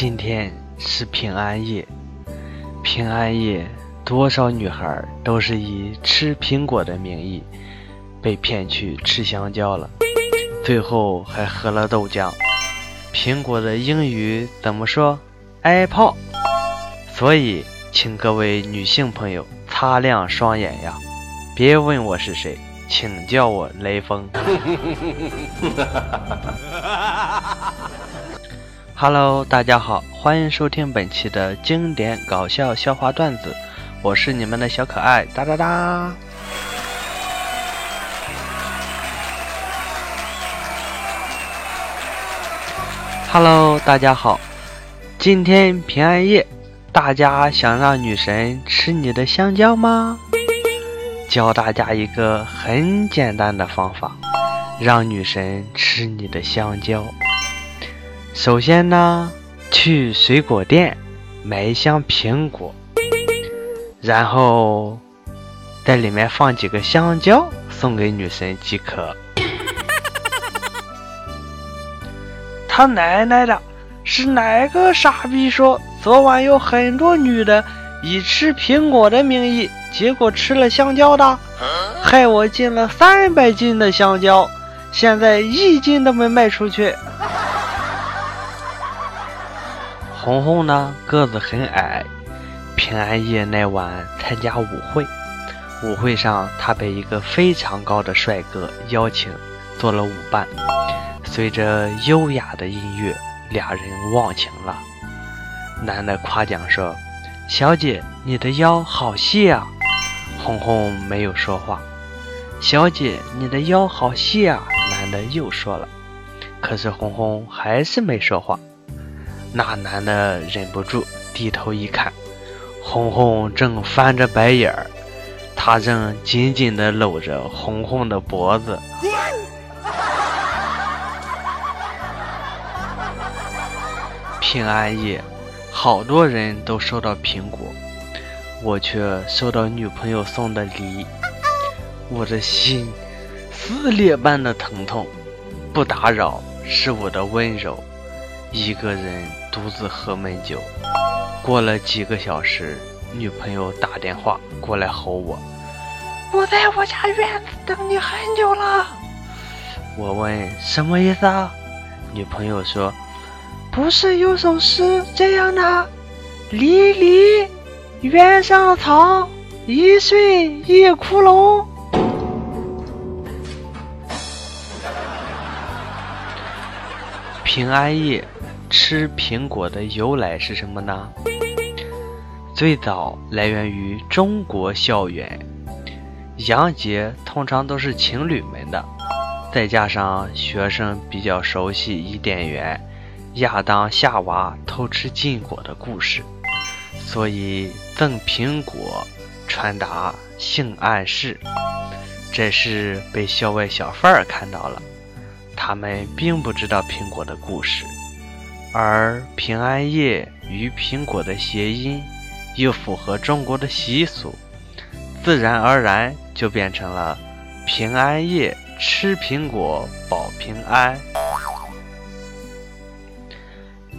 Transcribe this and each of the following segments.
今天是平安夜，平安夜，多少女孩都是以吃苹果的名义被骗去吃香蕉了，最后还喝了豆浆。苹果的英语怎么说？Apple。所以，请各位女性朋友擦亮双眼呀，别问我是谁，请叫我雷锋。Hello，大家好，欢迎收听本期的经典搞笑笑话段子，我是你们的小可爱哒哒哒。Hello，大家好，今天平安夜，大家想让女神吃你的香蕉吗？教大家一个很简单的方法，让女神吃你的香蕉。首先呢，去水果店买一箱苹果，然后在里面放几个香蕉，送给女神即可。他奶奶的，是哪个傻逼说昨晚有很多女的以吃苹果的名义，结果吃了香蕉的，害我进了三百斤的香蕉，现在一斤都没卖出去。红红呢，个子很矮，平安夜那晚参加舞会，舞会上他被一个非常高的帅哥邀请做了舞伴。随着优雅的音乐，俩人忘情了。男的夸奖说：“小姐，你的腰好细啊。”红红没有说话。“小姐，你的腰好细啊。”男的又说了。可是红红还是没说话。那男的忍不住低头一看，红红正翻着白眼儿，他正紧紧地搂着红红的脖子。平安夜，好多人都收到苹果，我却收到女朋友送的梨，我的心撕裂般的疼痛。不打扰是我的温柔，一个人独自喝闷酒。过了几个小时，女朋友打电话过来吼我：“我在我家院子等你很久了。”我问什么意思啊？女朋友说。不是有首诗这样的：“离离原上草，一岁一窟窿。”平安夜吃苹果的由来是什么呢？最早来源于中国校园，洋节通常都是情侣们的，再加上学生比较熟悉伊甸园。亚当夏娃偷吃禁果的故事，所以赠苹果传达性暗示。这是被校外小贩儿看到了，他们并不知道苹果的故事，而平安夜与苹果的谐音又符合中国的习俗，自然而然就变成了平安夜吃苹果保平安。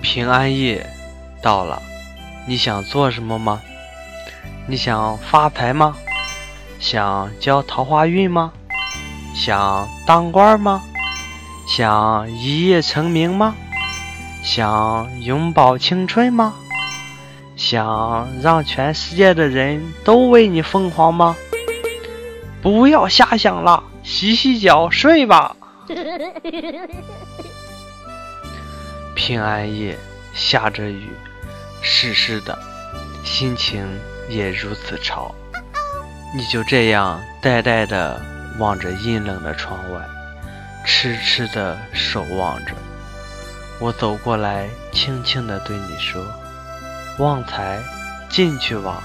平安夜到了，你想做什么吗？你想发财吗？想交桃花运吗？想当官吗？想一夜成名吗？想永葆青春吗？想让全世界的人都为你疯狂吗？不要瞎想了，洗洗脚睡吧。平安夜下着雨，湿湿的，心情也如此潮。你就这样呆呆的望着阴冷的窗外，痴痴地守望着。我走过来，轻轻地对你说：“旺财，进去吧，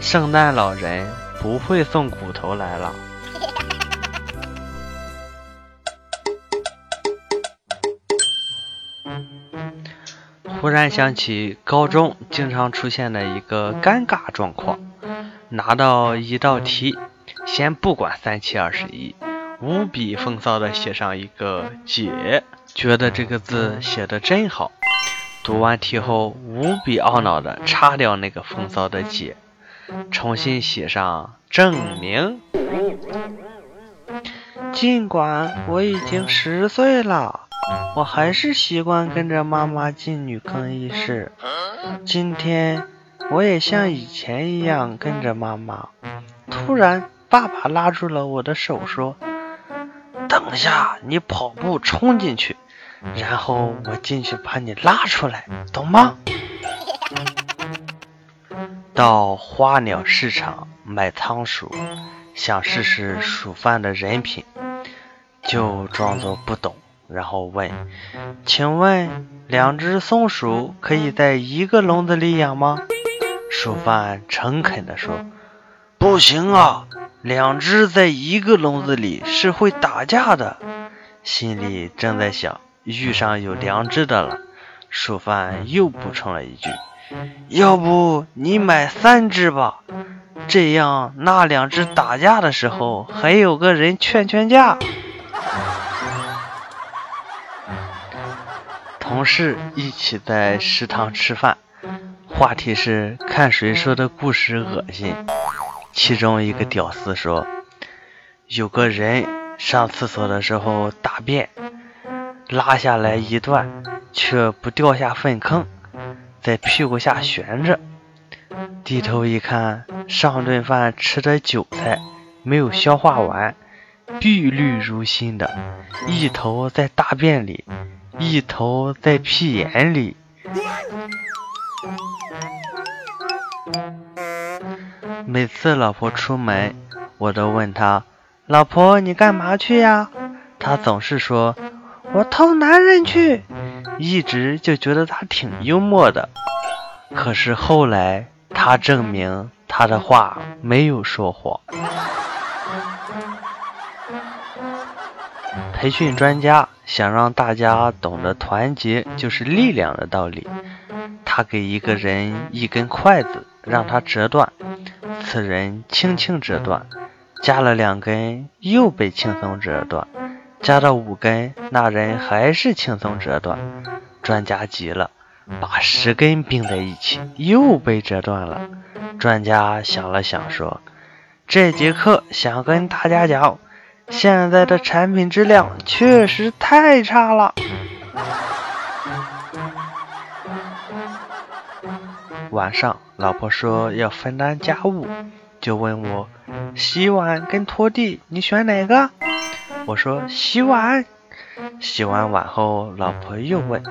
圣诞老人不会送骨头来了。”忽然想起高中经常出现的一个尴尬状况：拿到一道题，先不管三七二十一，无比风骚的写上一个“解”，觉得这个字写的真好。读完题后，无比懊恼的擦掉那个风骚的姐，重新写上证明。尽管我已经十岁了，我还是习惯跟着妈妈进女更衣室。今天我也像以前一样跟着妈妈。突然，爸爸拉住了我的手，说：“等下，你跑步冲进去，然后我进去把你拉出来，懂吗？”到花鸟市场买仓鼠，想试试鼠贩的人品。就装作不懂，然后问：“请问两只松鼠可以在一个笼子里养吗？”鼠贩诚恳地说：“不行啊，两只在一个笼子里是会打架的。”心里正在想遇上有良知的了，鼠贩又补充了一句：“要不你买三只吧，这样那两只打架的时候还有个人劝劝架。”同事一起在食堂吃饭，话题是看谁说的故事恶心。其中一个屌丝说，有个人上厕所的时候大便，拉下来一段，却不掉下粪坑，在屁股下悬着。低头一看，上顿饭吃的韭菜没有消化完，碧绿如新的，一头在大便里。一头在屁眼里。每次老婆出门，我都问她：“老婆，你干嘛去呀？”她总是说：“我偷男人去。”一直就觉得她挺幽默的。可是后来，她证明她的话没有说谎。培训专家想让大家懂得团结就是力量的道理。他给一个人一根筷子，让他折断，此人轻轻折断；加了两根，又被轻松折断；加到五根，那人还是轻松折断。专家急了，把十根并在一起，又被折断了。专家想了想说：“这节课想跟大家讲。”现在的产品质量确实太差了。晚上，老婆说要分担家务，就问我洗碗跟拖地，你选哪个？我说洗碗。洗完碗后，老婆又问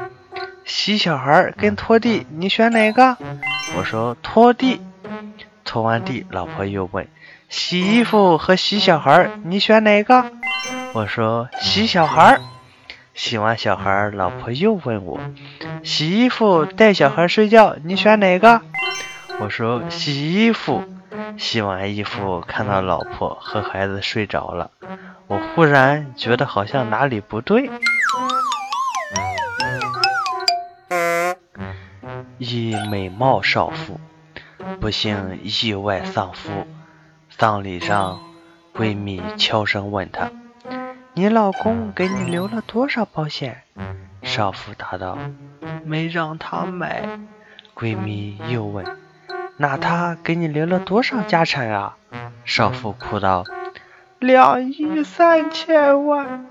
洗小孩跟拖地，你选哪个？我说拖地。拖完地，老婆又问。洗衣服和洗小孩，你选哪个？我说洗小孩。洗完小孩，老婆又问我，洗衣服带小孩睡觉，你选哪个？我说洗衣服。洗完衣服，看到老婆和孩子睡着了，我忽然觉得好像哪里不对。一美貌少妇，不幸意外丧夫。葬礼上，闺蜜悄声问她：“你老公给你留了多少保险？”少妇答道：“没让他买。”闺蜜又问：“那他给你留了多少家产啊？”少妇哭道：“两亿三千万。”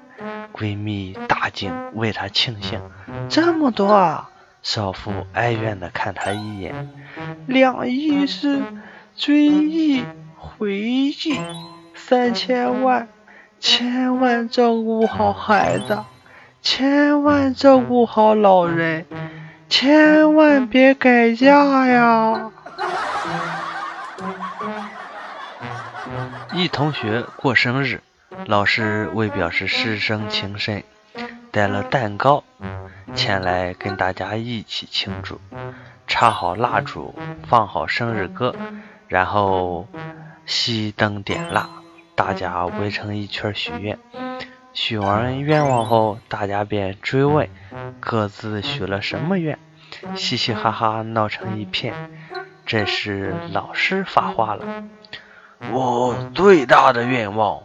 闺蜜大惊，为她庆幸：“这么多啊！”少妇哀怨地看她一眼：“两亿是追忆。”回忆三千万，千万照顾好孩子，千万照顾好老人，千万别改嫁呀！一同学过生日，老师为表示师生情深，带了蛋糕前来跟大家一起庆祝，插好蜡烛，放好生日歌，然后。熄灯点蜡，大家围成一圈许愿。许完愿望后，大家便追问各自许了什么愿，嘻嘻哈哈闹成一片。这时老师发话了：“我最大的愿望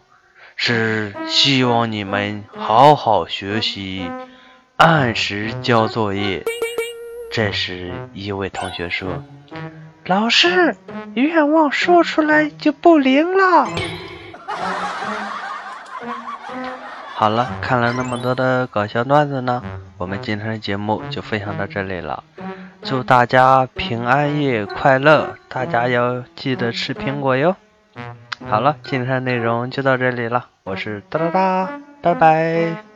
是希望你们好好学习，按时交作业。这时，一位同学说：“老师，愿望说出来就不灵了。”好了，看了那么多的搞笑段子呢，我们今天的节目就分享到这里了。祝大家平安夜快乐！大家要记得吃苹果哟。好了，今天的内容就到这里了，我是哒哒哒，拜拜。